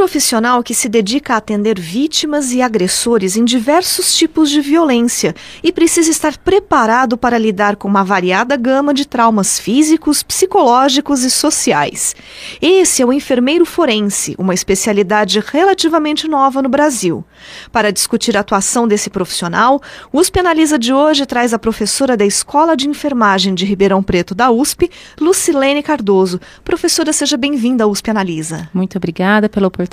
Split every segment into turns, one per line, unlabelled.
Profissional que se dedica a atender vítimas e agressores em diversos tipos de violência e precisa estar preparado para lidar com uma variada gama de traumas físicos, psicológicos e sociais. Esse é o enfermeiro forense, uma especialidade relativamente nova no Brasil. Para discutir a atuação desse profissional, o USP Analisa de hoje traz a professora da Escola de Enfermagem de Ribeirão Preto da USP, Lucilene Cardoso. Professora, seja bem-vinda à USP Analisa.
Muito obrigada pela oportunidade.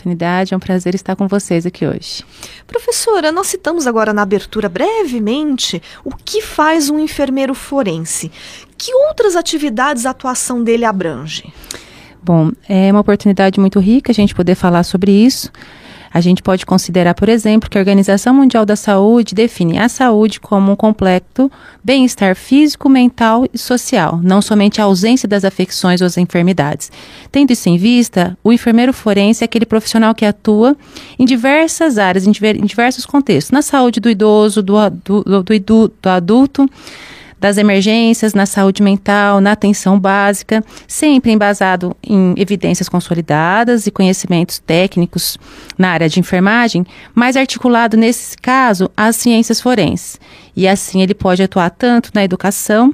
É um prazer estar com vocês aqui hoje.
Professora, nós citamos agora na abertura brevemente o que faz um enfermeiro forense. Que outras atividades a atuação dele abrange?
Bom, é uma oportunidade muito rica a gente poder falar sobre isso. A gente pode considerar, por exemplo, que a Organização Mundial da Saúde define a saúde como um completo bem-estar físico, mental e social, não somente a ausência das afecções ou as enfermidades. Tendo isso em vista, o enfermeiro forense é aquele profissional que atua em diversas áreas, em, diversos contextos, na saúde do idoso, do, do, do, do adulto das emergências, na saúde mental, na atenção básica, sempre embasado em evidências consolidadas e conhecimentos técnicos na área de enfermagem, mas articulado nesse caso às ciências forenses. E assim ele pode atuar tanto na educação,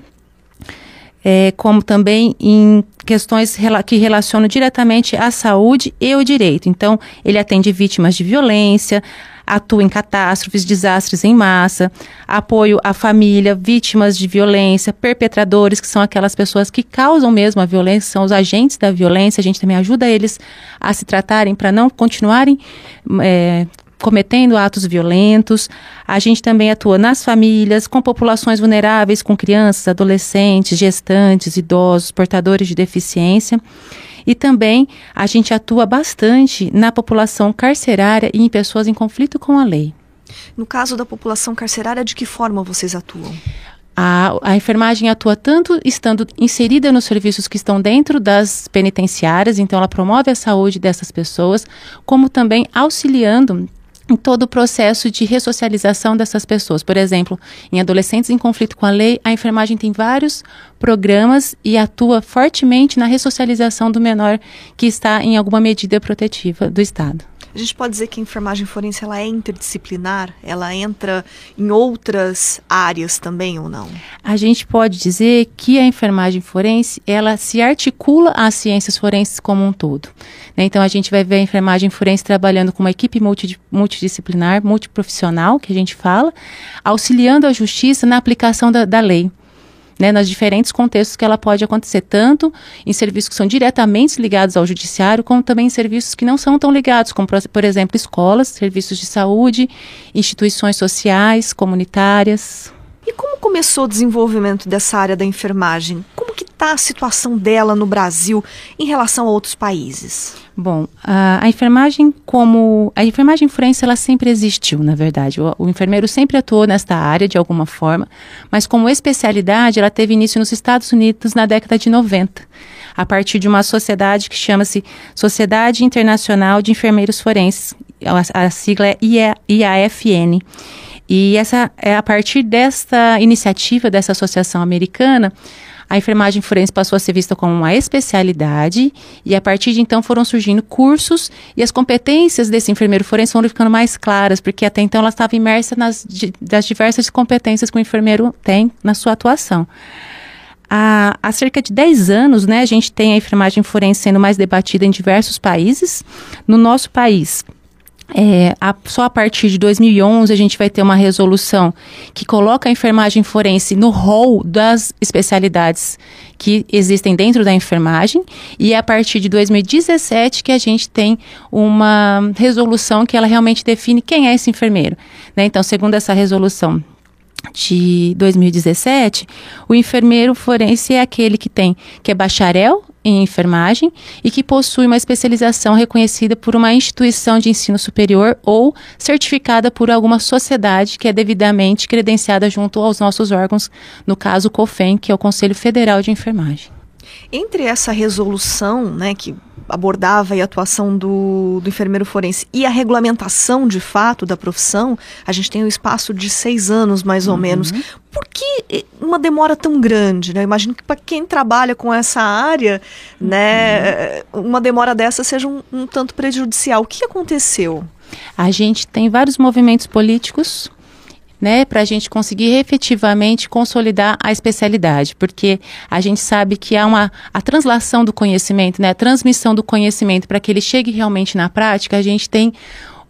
é, como também em questões que relacionam diretamente à saúde e o direito. Então, ele atende vítimas de violência, atua em catástrofes, desastres em massa, apoio à família, vítimas de violência, perpetradores, que são aquelas pessoas que causam mesmo a violência, são os agentes da violência. A gente também ajuda eles a se tratarem para não continuarem é, cometendo atos violentos. A gente também atua nas famílias, com populações vulneráveis, com crianças, adolescentes, gestantes, idosos, portadores de deficiência. E também a gente atua bastante na população carcerária e em pessoas em conflito com a lei.
No caso da população carcerária, de que forma vocês atuam?
A, a, enfermagem atua tanto estando inserida nos serviços que estão dentro das penitenciárias, então ela promove a saúde dessas pessoas, como também auxiliando em todo o processo de ressocialização dessas pessoas. Por exemplo, em adolescentes em conflito com a lei, a enfermagem tem vários programas e atua fortemente na ressocialização do menor que está em alguma medida protetiva do Estado.
A gente pode dizer que a enfermagem forense ela é interdisciplinar? Ela entra em outras áreas também ou não?
A gente pode dizer que a enfermagem forense ela se articula às ciências forenses como um todo. Né? Então a gente vai ver a enfermagem forense trabalhando com uma equipe multidisciplinar, multiprofissional, que a gente fala, auxiliando a justiça na aplicação da, da lei né, nos diferentes contextos que ela pode acontecer, tanto em serviços que são diretamente ligados ao judiciário, como também em serviços que não são tão ligados, como, por exemplo, escolas, serviços de saúde, instituições sociais, comunitárias.
E como começou o desenvolvimento dessa área da enfermagem? Está a situação dela no Brasil em relação a outros países?
Bom, a, enfermagem como a enfermagem forense ela sempre existiu, na verdade. O, o, enfermeiro sempre atuou nesta área de alguma forma, mas como especialidade ela teve início nos Estados Unidos na década de 90, a partir de uma sociedade que chama-se Sociedade Internacional de Enfermeiros Forenses. A, a sigla é IA, IAFN. E essa é a partir desta iniciativa dessa associação americana, a enfermagem forense passou a ser vista como uma especialidade e a partir de então foram surgindo cursos e as competências desse enfermeiro forense foram ficando mais claras, porque até então ela estava imersa nas das diversas competências que o enfermeiro tem na sua atuação. Há, há, cerca de 10 anos, né, a gente tem a enfermagem forense sendo mais debatida em diversos países. No nosso país, é, a, só a partir de 2011 a gente vai ter uma resolução que coloca a enfermagem forense no rol das especialidades que existem dentro da enfermagem e é a partir de 2017 que a gente tem uma resolução que ela realmente define quem é esse enfermeiro. Né? Então, segundo essa resolução de 2017, o enfermeiro forense é aquele que tem que é bacharel em enfermagem e que possui uma especialização reconhecida por uma instituição de ensino superior ou certificada por alguma sociedade que é devidamente credenciada junto aos nossos órgãos, no caso o COFEN, que é o Conselho Federal de Enfermagem.
Entre essa resolução, né, que abordava a atuação do, do, enfermeiro forense e a regulamentação de fato da profissão, a gente tem um espaço de seis anos mais ou uhum. menos. Por que uma demora tão grande? Né? Eu imagino que para quem trabalha com essa área, né, uhum. uma demora dessa seja um, um tanto prejudicial. O que aconteceu?
A gente tem vários movimentos políticos né, para a gente conseguir efetivamente consolidar a especialidade, porque a gente sabe que há uma a translação do conhecimento, né, a transmissão do conhecimento para que ele chegue realmente na prática, a gente tem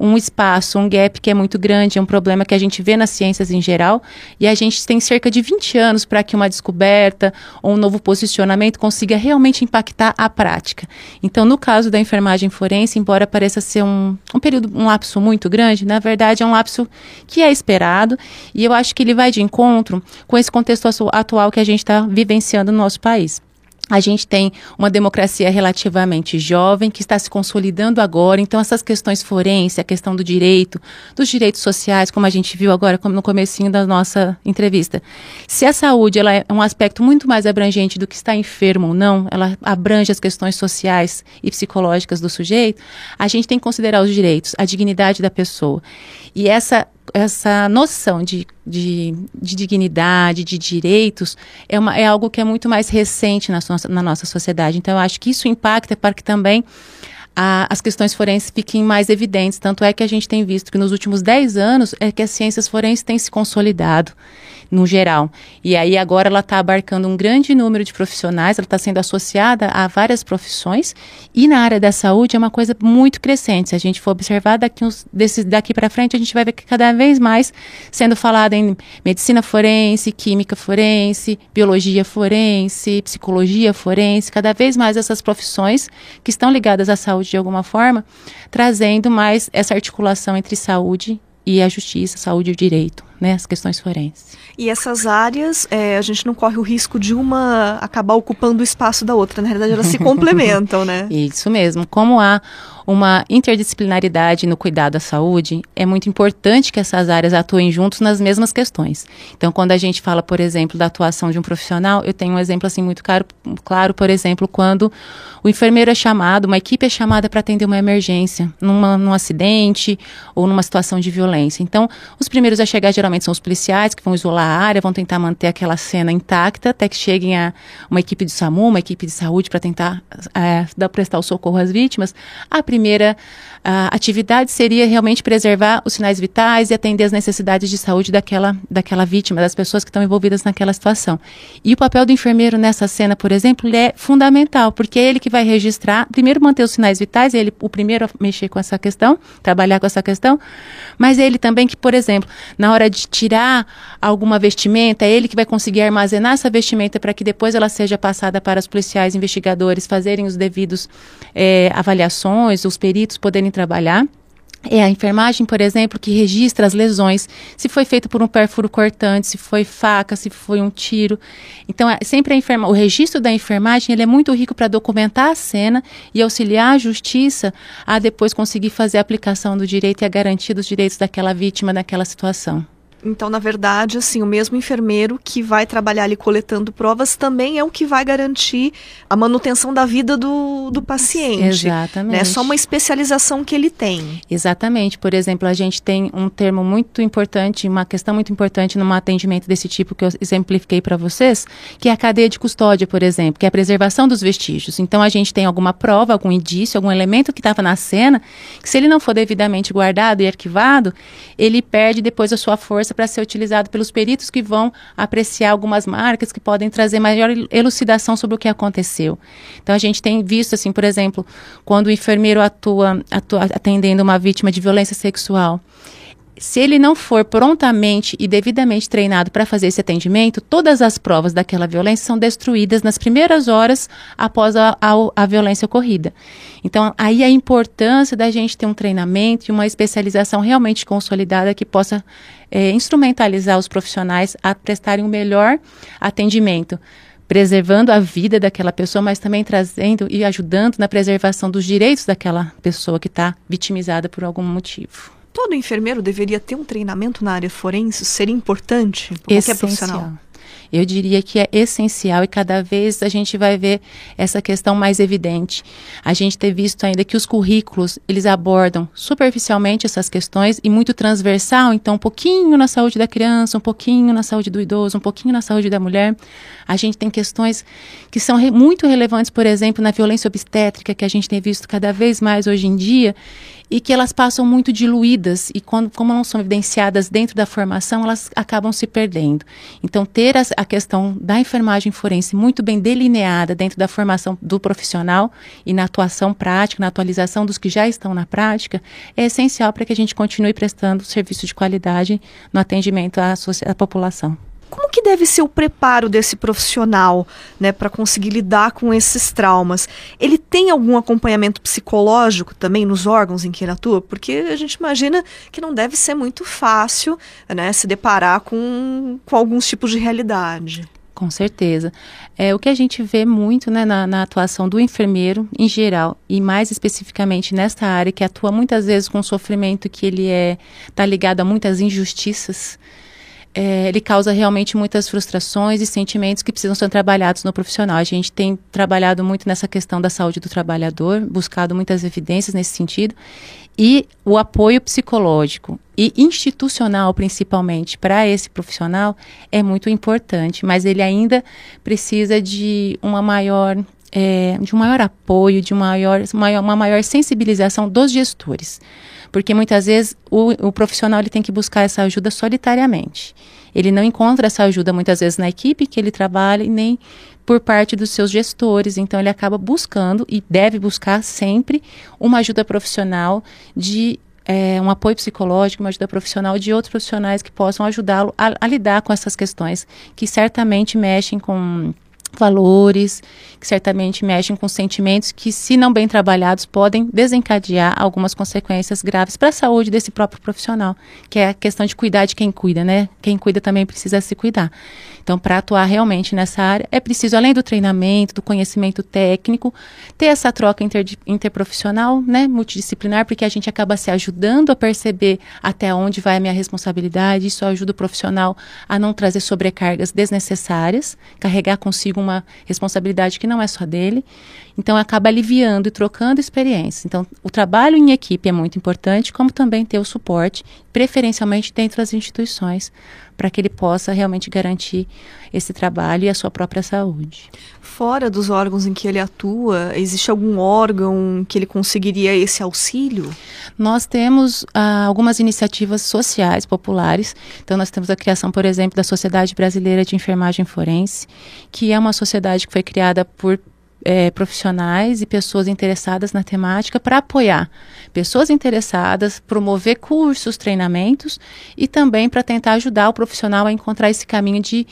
um espaço, um gap que é muito grande, é um problema que a gente vê nas ciências em geral, e a gente tem cerca de 20 anos para que uma descoberta ou um novo posicionamento consiga realmente impactar a prática. Então, no caso da enfermagem forense, embora pareça ser um, um período, um lapso muito grande, na verdade é um lapso que é esperado, e eu acho que ele vai de encontro com esse contexto atual que a gente está vivenciando no nosso país. A gente tem uma democracia relativamente jovem que está se consolidando agora, então essas questões forenses, a questão do direito, dos direitos sociais, como a gente viu agora no comecinho da nossa entrevista. Se a saúde ela é um aspecto muito mais abrangente do que estar enfermo ou não, ela abrange as questões sociais e psicológicas do sujeito, a gente tem que considerar os direitos, a dignidade da pessoa. E essa essa noção de, de, de, dignidade, de direitos, é, uma, é algo que é muito mais recente na, na nossa sociedade. Então, eu acho que isso impacta para que também a, as questões forenses fiquem mais evidentes. Tanto é que a gente tem visto que nos últimos 10 anos é que as ciências forenses têm se consolidado no geral. E aí agora ela está abarcando um grande número de profissionais, ela está sendo associada a várias profissões e na área da saúde é uma coisa muito crescente. Se a gente for observar daqui, uns, desses, daqui para frente, a gente vai ver que cada vez mais sendo falado em medicina forense, química forense, biologia forense, psicologia forense, cada vez mais essas profissões que estão ligadas à saúde de alguma forma, trazendo mais essa articulação entre saúde e a justiça, saúde e o direito, né, as questões forenses.
E essas áreas, é, a gente não corre o risco de uma acabar ocupando o espaço da outra, na realidade elas se complementam, né?
Isso mesmo. Como há uma interdisciplinaridade no cuidado à saúde, é muito importante que essas áreas atuem juntos nas mesmas questões. Então, quando a gente fala, por exemplo, da atuação de um profissional, eu tenho um exemplo assim muito claro, claro por exemplo, quando o enfermeiro é chamado, uma equipe é chamada para atender uma emergência, numa, num acidente ou numa situação de violência. Então, os primeiros a chegar geralmente são os policiais, que vão isolar a área, vão tentar manter aquela cena intacta, até que cheguem a uma equipe de SAMU, uma equipe de saúde, para tentar é, dar, prestar o socorro às vítimas. A primeira a atividade seria realmente preservar os sinais vitais e atender as necessidades de saúde daquela, daquela vítima, das pessoas que estão envolvidas naquela situação. E o papel do enfermeiro nessa cena, por exemplo, é fundamental, porque é ele que vai registrar, primeiro manter os sinais vitais, é ele o primeiro a mexer com essa questão, trabalhar com essa questão, mas é ele também que, por exemplo, na hora de tirar alguma vestimenta, é ele que vai conseguir armazenar essa vestimenta para que depois ela seja passada para os policiais investigadores fazerem os devidos é, avaliações, os peritos poderem trabalhar. É a enfermagem, por exemplo, que registra as lesões, se foi feito por um perfuro cortante, se foi faca, se foi um tiro. Então, é, sempre a enferma, o registro da enfermagem ele é muito rico para documentar a cena e auxiliar a justiça a depois conseguir fazer a aplicação do direito e a garantia dos direitos daquela vítima naquela situação.
Então, na verdade, assim, o mesmo enfermeiro que vai trabalhar ali coletando provas também é o que vai garantir a manutenção da vida do, do paciente.
Exatamente.
É só uma especialização que ele tem.
Exatamente. Por exemplo, a gente tem um termo muito importante, uma questão muito importante num atendimento desse tipo que eu exemplifiquei para vocês, que é a cadeia de custódia, por exemplo, que é a preservação dos vestígios. Então, a gente tem alguma prova, algum indício, algum elemento que estava na cena, que se ele não for devidamente guardado e arquivado, ele perde depois a sua força para ser utilizado pelos peritos que vão apreciar algumas marcas que podem trazer maior elucidação sobre o que aconteceu. Então a gente tem visto assim, por exemplo, quando o enfermeiro atua, atua atendendo uma vítima de violência sexual, se ele não for prontamente e devidamente treinado para fazer esse atendimento, todas as provas daquela violência são destruídas nas primeiras horas após a, a, a, violência ocorrida. Então, aí a importância da gente ter um treinamento e uma especialização realmente consolidada que possa é, instrumentalizar os profissionais a prestarem o um melhor atendimento preservando a vida daquela pessoa, mas também trazendo e ajudando na preservação dos direitos daquela pessoa que está vitimizada por algum motivo.
Todo enfermeiro deveria ter um treinamento na área forense? Seria importante para qualquer profissional?
Eu diria que é essencial e cada vez a gente vai ver essa questão mais evidente. A gente tem visto ainda que os currículos, eles abordam superficialmente essas questões e muito transversal, então um pouquinho na saúde da criança, um pouquinho na saúde do idoso, um pouquinho na saúde da mulher. A gente tem questões que são re muito relevantes, por exemplo, na violência obstétrica, que a gente tem visto cada vez mais hoje em dia, e que elas passam muito diluídas e quando, como não são evidenciadas dentro da formação, elas acabam se perdendo. Então, ter a questão da enfermagem forense muito bem delineada dentro da formação do profissional e na atuação prática, na atualização dos que já estão na prática, é essencial para que a gente continue prestando serviço de qualidade no atendimento à, à população.
Como que deve ser o preparo desse profissional, né, para conseguir lidar com esses traumas? Ele tem algum acompanhamento psicológico também nos órgãos em que ele atua? Porque a gente imagina que não deve ser muito fácil, né, se deparar com, com alguns tipos de realidade.
Com certeza. É, o que a gente vê muito né, na, na, atuação do enfermeiro em geral, e mais especificamente nesta área, que atua muitas vezes com sofrimento que ele é está ligado a muitas injustiças, é, ele causa realmente muitas frustrações e sentimentos que precisam ser trabalhados no profissional. A gente tem trabalhado muito nessa questão da saúde do trabalhador, buscado muitas evidências nesse sentido, e o apoio psicológico e institucional, principalmente, para esse profissional é muito importante, mas ele ainda precisa de uma maior. É, de um maior apoio, de uma maior, uma maior sensibilização dos gestores porque muitas vezes o, o profissional ele tem que buscar essa ajuda solitariamente. Ele não encontra essa ajuda muitas vezes na equipe que ele trabalha e nem por parte dos seus gestores. Então ele acaba buscando e deve buscar sempre uma ajuda profissional de é, um apoio psicológico, uma ajuda profissional de outros profissionais que possam ajudá-lo a, a lidar com essas questões que certamente mexem com valores, que certamente mexem com sentimentos que, se não bem trabalhados, podem desencadear algumas consequências graves para a saúde desse próprio profissional, que é a questão de cuidar de quem cuida, né? Quem cuida também precisa se cuidar. Então, para atuar realmente nessa área, é preciso, além do treinamento, do conhecimento técnico, ter essa troca inter, interprofissional, né, multidisciplinar, porque a gente acaba se ajudando a perceber até onde vai a minha responsabilidade. Isso ajuda o profissional a não trazer sobrecargas desnecessárias, carregar consigo uma responsabilidade que não é só dele. Então, acaba aliviando e trocando experiências. Então, o trabalho em equipe é muito importante, como também ter o suporte, preferencialmente dentro das instituições, para que ele possa realmente garantir esse trabalho e a sua própria saúde.
Fora dos órgãos em que ele atua, existe algum órgão que ele conseguiria esse auxílio?
Nós temos ah, algumas iniciativas sociais populares. Então, nós temos a criação, por exemplo, da Sociedade Brasileira de Enfermagem Forense, que é uma sociedade que foi criada por é, profissionais e pessoas interessadas na temática para apoiar pessoas interessadas, promover cursos, treinamentos e também para tentar ajudar o profissional a encontrar esse caminho de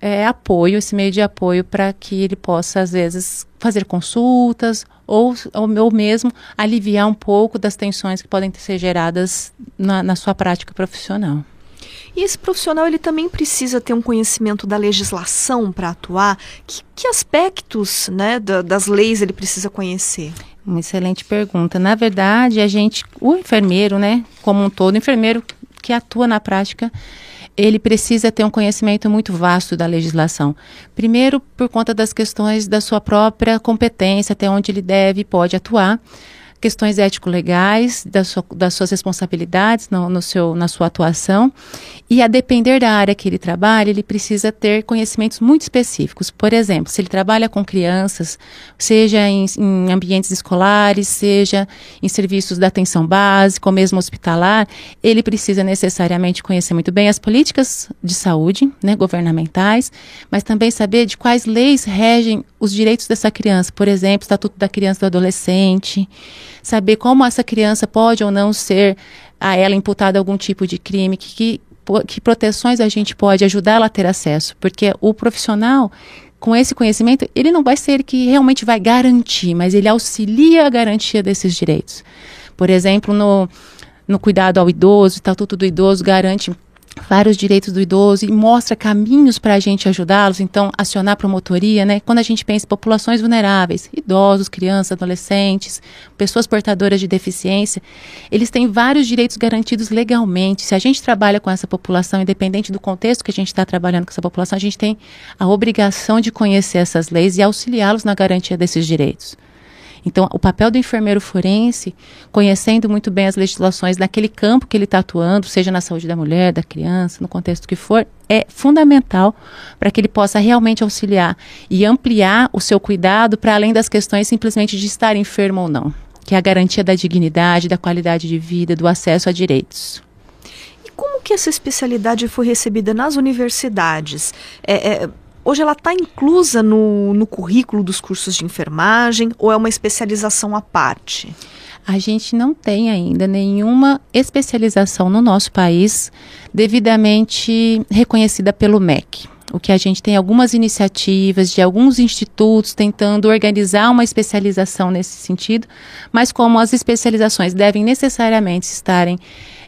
é, apoio, esse meio de apoio para que ele possa, às vezes, fazer consultas ou, ou, mesmo aliviar um pouco das tensões que podem ser geradas na, na sua prática profissional.
E esse profissional ele também precisa ter um conhecimento da legislação para atuar. Que, que aspectos né, da, das leis ele precisa conhecer?
Uma excelente pergunta. Na verdade, a gente, o enfermeiro, né, como um todo, o enfermeiro que atua na prática, ele precisa ter um conhecimento muito vasto da legislação. Primeiro, por conta das questões da sua própria competência, até onde ele deve e pode atuar questões ético-legais, das, sua, das suas responsabilidades no, no, seu, na sua atuação. E a depender da área que ele trabalha, ele precisa ter conhecimentos muito específicos. Por exemplo, se ele trabalha com crianças, seja em, em ambientes escolares, seja em serviços da atenção básica ou mesmo hospitalar, ele precisa necessariamente conhecer muito bem as políticas de saúde né, governamentais, mas também saber de quais leis regem os direitos dessa criança, por exemplo, Estatuto da Criança e do Adolescente, saber como essa criança pode ou não ser a ela imputada algum tipo de crime, que, que, que proteções a gente pode ajudá-la a ter acesso, porque o profissional com esse conhecimento, ele não vai ser que realmente vai garantir, mas ele auxilia a garantia desses direitos. Por exemplo, no, no cuidado ao idoso, o Estatuto do Idoso garante vários direitos do idoso e mostra caminhos para a gente ajudá-los, então acionar a promotoria, né? Quando a gente pensa em populações vulneráveis, idosos, crianças, adolescentes, pessoas portadoras de deficiência, eles têm vários direitos garantidos legalmente. Se a gente trabalha com essa população, independente do contexto que a gente está trabalhando com essa população, a gente tem a obrigação de conhecer essas leis e auxiliá-los na garantia desses direitos. Então, o papel do enfermeiro forense, conhecendo muito bem as legislações naquele campo que ele está atuando, seja na saúde da mulher, da criança, no contexto que for, é fundamental para que ele possa realmente auxiliar e ampliar o seu cuidado para além das questões simplesmente de estar enfermo ou não, que é a garantia da dignidade, da qualidade de vida, do acesso a direitos.
E como que essa especialidade foi recebida nas universidades? É, é, Hoje ela está inclusa no, no currículo dos cursos de enfermagem ou é uma especialização à parte?
A gente não tem ainda nenhuma especialização no nosso país devidamente reconhecida pelo MEC. O que a gente tem algumas iniciativas de alguns institutos tentando organizar uma especialização nesse sentido, mas como as especializações devem necessariamente estarem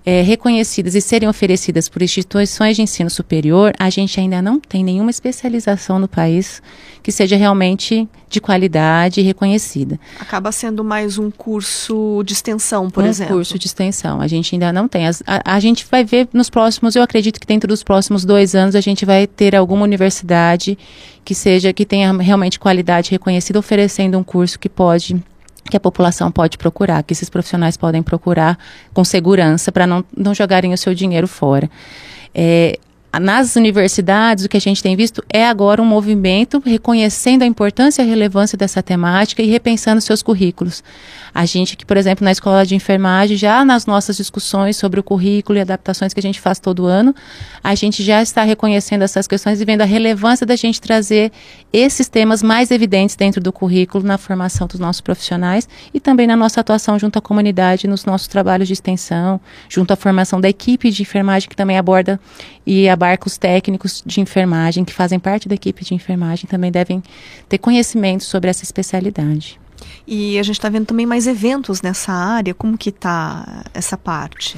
é, reconhecidas e serem oferecidas por instituições de ensino superior, a gente ainda não tem nenhuma especialização no país que seja realmente de qualidade e reconhecida.
Acaba sendo mais um curso de extensão, por
um
exemplo.
Um curso de extensão. A gente ainda não tem. As, a, a gente vai ver nos próximos, eu acredito que dentro dos próximos dois anos a gente vai ter alguma universidade que seja, que tenha realmente qualidade reconhecida, oferecendo um curso que pode que a população pode procurar, que esses profissionais podem procurar com segurança para não, não jogarem o seu dinheiro fora. É, nas universidades, o que a gente tem visto é agora um movimento reconhecendo a importância e a relevância dessa temática e repensando seus currículos. A gente que, por exemplo, na escola de enfermagem, já nas nossas discussões sobre o currículo e adaptações que a gente faz todo ano, a gente já está reconhecendo essas questões e vendo a relevância da gente trazer esses temas mais evidentes dentro do currículo na formação dos nossos profissionais e também na nossa atuação junto à comunidade, nos nossos trabalhos de extensão, junto à formação da equipe de enfermagem que também aborda e abarca os técnicos de enfermagem que fazem parte da equipe de enfermagem também devem ter conhecimento sobre essa especialidade.
E a gente está vendo também mais eventos nessa área. Como que está essa parte?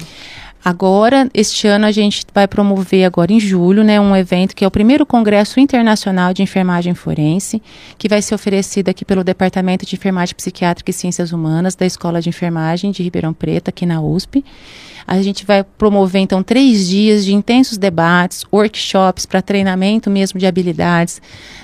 Agora, este ano a gente vai promover agora em julho, né, um evento que é o primeiro Congresso Internacional de Enfermagem Forense, que vai ser oferecido aqui pelo Departamento de Enfermagem Psiquiátrica e Ciências Humanas da Escola de Enfermagem de Ribeirão Preto, aqui na USP. A gente vai promover então três dias de intensos debates, workshops para treinamento mesmo de habilidades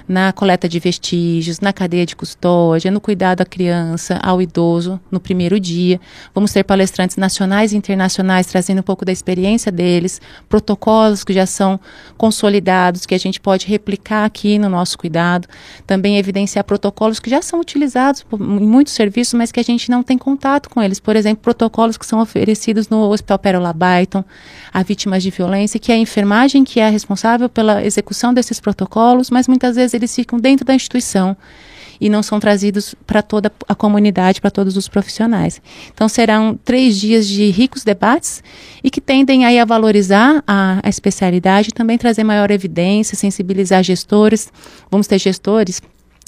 na coleta de vestígios, na cadeia de custódia, no cuidado à criança, ao idoso no primeiro dia. Vamos ter palestrantes nacionais e internacionais trazendo um pouco da experiência deles, protocolos que já são consolidados que a gente pode replicar aqui no nosso cuidado. Também evidenciar protocolos que já são utilizados em muitos serviços, mas que a gente não tem contato com eles. Por exemplo, protocolos que são oferecidos no Hospital Pérola Byton a vítimas de violência, que é a enfermagem que é responsável pela execução desses protocolos, mas muitas vezes eles ficam dentro da instituição e não são trazidos para toda a comunidade, para todos os profissionais. Então serão três dias de ricos debates e que tendem aí a valorizar a, a especialidade também trazer maior evidência, sensibilizar gestores. Vamos ter gestores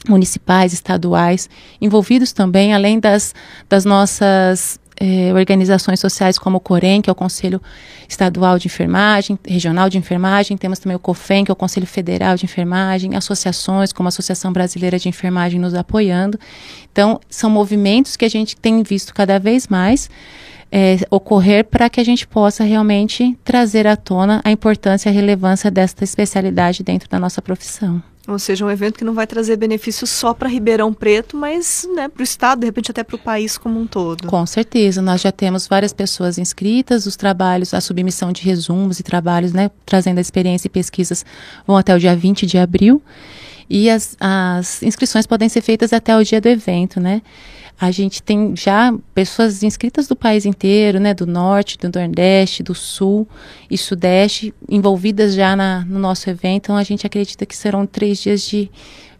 municipais, estaduais, envolvidos também, além das, das nossas eh, organizações sociais como o COREN, que é o Conselho Estadual de Enfermagem, Regional de Enfermagem, temos também o COFEN, que é o Conselho Federal de Enfermagem, associações como a Associação Brasileira de Enfermagem nos apoiando. Então, são movimentos que a gente tem visto cada vez mais é, ocorrer para que a gente possa realmente trazer à tona a importância e a relevância desta especialidade dentro da nossa profissão.
Ou seja, um evento que não vai trazer benefícios só para Ribeirão Preto, mas né, para o Estado, de repente até para o país como um todo.
Com certeza. Nós já temos várias pessoas inscritas, os trabalhos, a submissão de resumos e trabalhos, né, trazendo a experiência e pesquisas, vão até o dia 20 de abril. E as, as inscrições podem ser feitas até o dia do evento, né? A gente tem já pessoas inscritas do país inteiro, né, do norte, do nordeste, do sul e sudeste, envolvidas já na, no nosso evento. Então a gente acredita que serão três dias de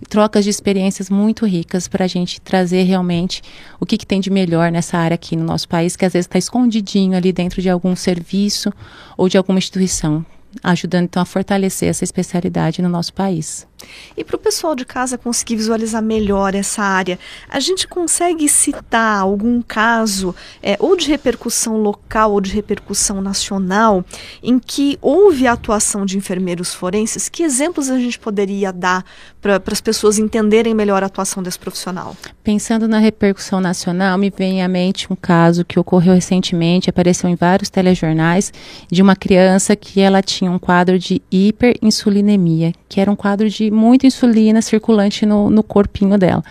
trocas de experiências muito ricas para a gente trazer realmente o que, que tem de melhor nessa área aqui no nosso país, que às vezes está escondidinho ali dentro de algum serviço ou de alguma instituição, ajudando então a fortalecer essa especialidade no nosso país.
E para o pessoal de casa conseguir visualizar melhor essa área, a gente consegue citar algum caso, é, ou de repercussão local ou de repercussão nacional, em que houve a atuação de enfermeiros forenses? Que exemplos a gente poderia dar para as pessoas entenderem melhor a atuação desse profissional?
Pensando na repercussão nacional, me vem à mente um caso que ocorreu recentemente, apareceu em vários telejornais, de uma criança que ela tinha um quadro de hiperinsulinemia, que era um quadro de muita insulina circulante no, no corpinho dela.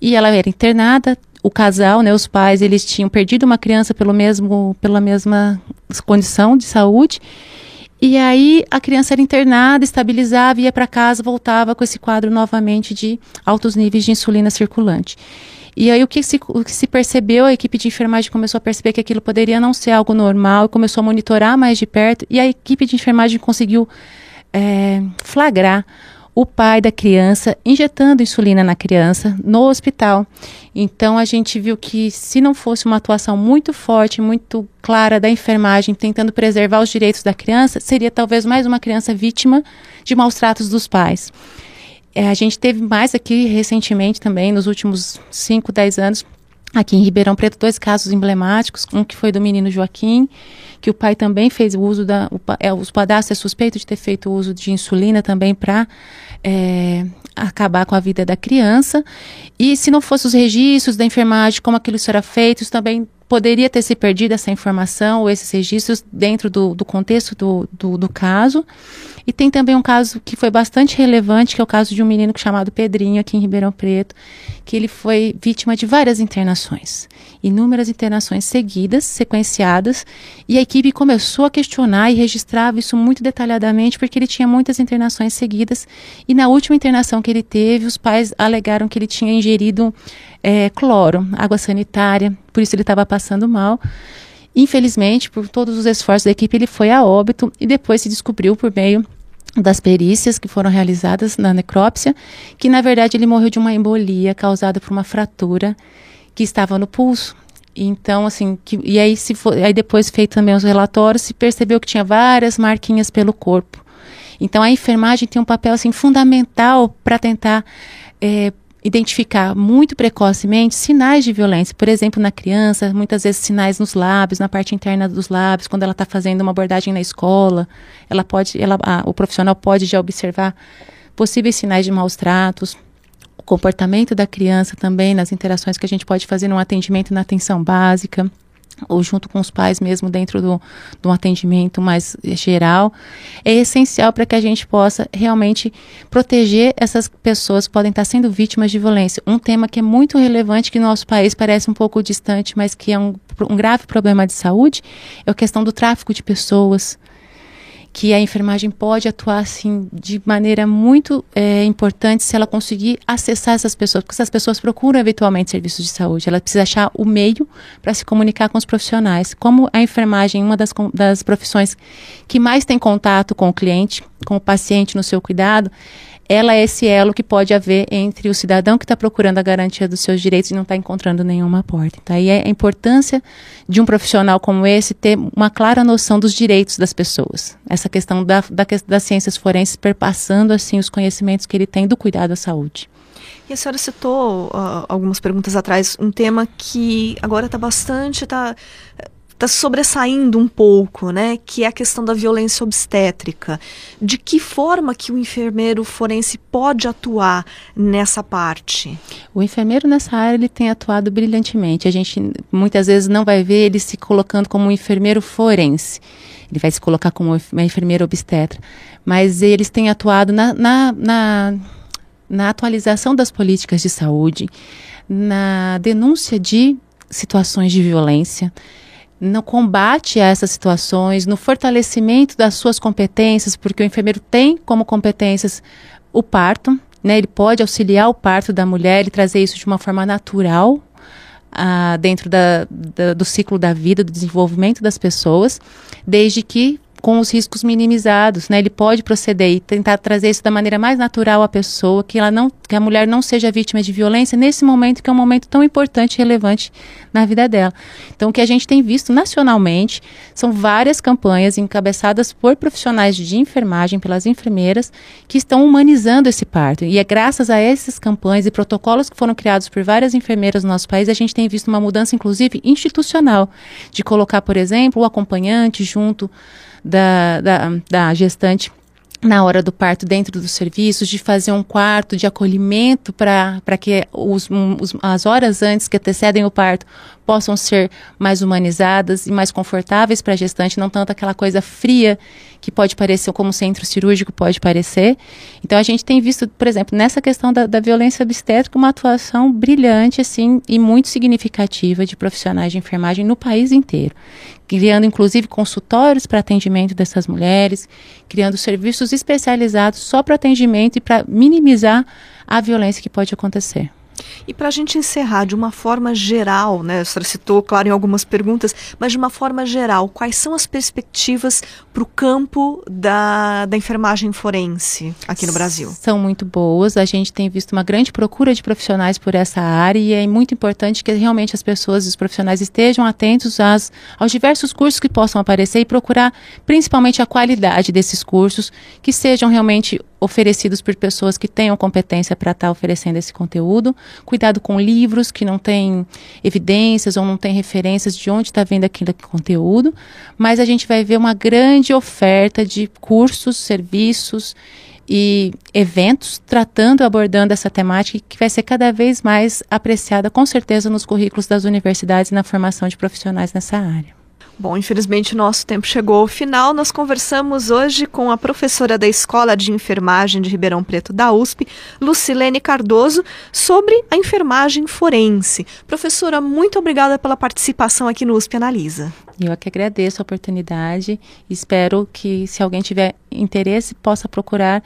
E ela era internada, o casal, né, os pais, eles tinham perdido uma criança pelo mesmo, pela mesma condição de saúde. E aí a criança era internada, estabilizava, ia para casa, voltava com esse quadro novamente de altos níveis de insulina circulante. E aí o que, se, o que se percebeu, a equipe de enfermagem começou a perceber que aquilo poderia não ser algo normal, começou a monitorar mais de perto, e a equipe de enfermagem conseguiu é, flagrar o pai da criança injetando insulina na criança no hospital. Então a gente viu que se não fosse uma atuação muito forte, muito clara da enfermagem tentando preservar os direitos da criança, seria talvez mais uma criança vítima de maus tratos dos pais. É, a gente teve mais aqui recentemente também, nos últimos 5, 10 anos, aqui em Ribeirão Preto, dois casos emblemáticos. Um que foi do menino Joaquim, que o pai também fez o uso da. O, é, o padastro é suspeito de ter feito o uso de insulina também para é, acabar com a vida da criança. E se não fossem os registros da enfermagem, como aquilo será feito, isso também poderia ter se perdido essa informação ou esses registros dentro do, do contexto do, do, do, caso. E tem também um caso que foi bastante relevante, que é o caso de um menino chamado Pedrinho, aqui em Ribeirão Preto, que ele foi vítima de várias internações, inúmeras internações seguidas, sequenciadas, e a equipe começou a questionar e registrava isso muito detalhadamente, porque ele tinha muitas internações seguidas, e na última internação que ele teve, os pais alegaram que ele tinha ingerido é, cloro, água sanitária, por isso ele estava passando mal. Infelizmente, por todos os esforços da equipe, ele foi a óbito e depois se descobriu por meio das perícias que foram realizadas na necrópsia, que na verdade ele morreu de uma embolia causada por uma fratura que estava no pulso. Então, assim, que, e aí, se for, aí depois feito também os relatórios, se percebeu que tinha várias marquinhas pelo corpo. Então, a enfermagem tem um papel assim fundamental para tentar é, identificar muito precocemente sinais de violência. Por exemplo, na criança, muitas vezes sinais nos lábios, na parte interna dos lábios, quando ela está fazendo uma abordagem na escola, ela pode, ela, a, o profissional pode já observar possíveis sinais de maus tratos. O comportamento da criança também, nas interações que a gente pode fazer no atendimento na atenção básica ou junto com os pais mesmo dentro do, do atendimento mais geral, é essencial para que a gente possa realmente proteger essas pessoas que podem estar sendo vítimas de violência. Um tema que é muito relevante, que no nosso país parece um pouco distante, mas que é um, um grave problema de saúde, é a questão do tráfico de pessoas, que a enfermagem pode atuar assim de maneira muito é, importante se ela conseguir acessar essas pessoas, porque essas pessoas procuram eventualmente serviços de saúde. Ela precisa achar o meio para se comunicar com os profissionais. Como a enfermagem é uma das, das profissões que mais tem contato com o cliente, com o paciente no seu cuidado, ela é esse elo que pode haver entre o cidadão que está procurando a garantia dos seus direitos e não está encontrando nenhuma porta. Então, aí é a importância de um profissional como esse ter uma clara noção dos direitos das pessoas. Essa questão da, da, das ciências forenses perpassando, assim, os conhecimentos que ele tem do cuidado à saúde.
E a senhora citou uh, algumas perguntas atrás um tema que agora está bastante, está está sobressaindo um pouco, né, que é a questão da violência obstétrica. De que forma que o enfermeiro forense pode atuar nessa parte?
O enfermeiro nessa área ele tem atuado brilhantemente. A gente muitas vezes não vai ver ele se colocando como um enfermeiro forense. Ele vai se colocar como uma enfermeira obstetra. Mas eles têm atuado na, na, na, na atualização das políticas de saúde, na denúncia de situações de violência no combate a essas situações, no fortalecimento das suas competências, porque o enfermeiro tem como competências o parto, né? Ele pode auxiliar o parto da mulher e trazer isso de uma forma natural ah, dentro da, da, do ciclo da vida, do desenvolvimento das pessoas, desde que com os riscos minimizados, né? Ele pode proceder e tentar trazer isso da maneira mais natural à pessoa, que ela não, que a mulher não seja vítima de violência nesse momento que é um momento tão importante e relevante na vida dela. Então, o que a gente tem visto nacionalmente são várias campanhas encabeçadas por profissionais de enfermagem, pelas enfermeiras, que estão humanizando esse parto. E é graças a essas campanhas e protocolos que foram criados por várias enfermeiras no nosso país, a gente tem visto uma mudança, inclusive, institucional, de colocar, por exemplo, o acompanhante junto da, da, da gestante na hora do parto dentro dos serviços, de fazer um quarto de acolhimento para que os, os, as horas antes que antecedem o parto possam ser mais humanizadas e mais confortáveis para a gestante, não tanto aquela coisa fria que pode parecer, como centro cirúrgico pode parecer. Então a gente tem visto, por exemplo, nessa questão da, da violência obstétrica, uma atuação brilhante, assim, e muito significativa de profissionais de enfermagem no país inteiro. Criando, inclusive, consultórios para atendimento dessas mulheres, criando serviços especializados só para atendimento e para minimizar a violência que pode acontecer.
E para a gente encerrar de uma forma geral, né, a senhora citou, claro, em algumas perguntas, mas de uma forma geral, quais são as perspectivas para o campo da, da enfermagem forense aqui no Brasil?
São muito boas. A gente tem visto uma grande procura de profissionais por essa área e é muito importante que realmente as pessoas, os profissionais estejam atentos às, aos diversos cursos que possam aparecer e procurar principalmente a qualidade desses cursos, que sejam realmente oferecidos por pessoas que tenham competência para estar tá oferecendo esse conteúdo. Cuidado com livros que não têm evidências ou não têm referências de onde está vendo aquele conteúdo. Mas a gente vai ver uma grande oferta de cursos, serviços e eventos tratando, abordando essa temática que vai ser cada vez mais apreciada, com certeza, nos currículos das universidades e na formação de profissionais nessa área.
Bom, infelizmente nosso tempo chegou ao final. Nós conversamos hoje com a professora da Escola de Enfermagem de Ribeirão Preto da USP, Lucilene Cardoso, sobre a enfermagem forense. Professora, muito obrigada pela participação aqui no USP Analisa.
Eu é que agradeço a oportunidade. Espero que, se alguém tiver interesse, possa procurar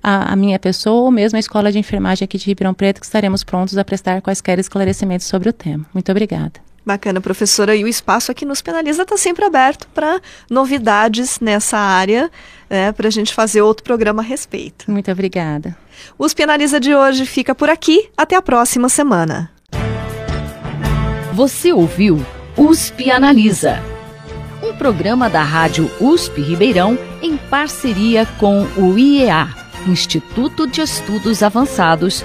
a, a, minha pessoa ou mesmo a Escola de Enfermagem aqui de Ribeirão Preto, que estaremos prontos a prestar quaisquer esclarecimentos sobre o tema. Muito obrigada.
Bacana, professora. E o espaço aqui nos Penaliza está sempre aberto para novidades nessa área, né, para a gente fazer outro programa a respeito.
Muito obrigada.
Os Penaliza de hoje fica por aqui. Até a próxima semana.
Você ouviu USP Analisa, um programa da Rádio USP Ribeirão em parceria com o IEA, Instituto de Estudos Avançados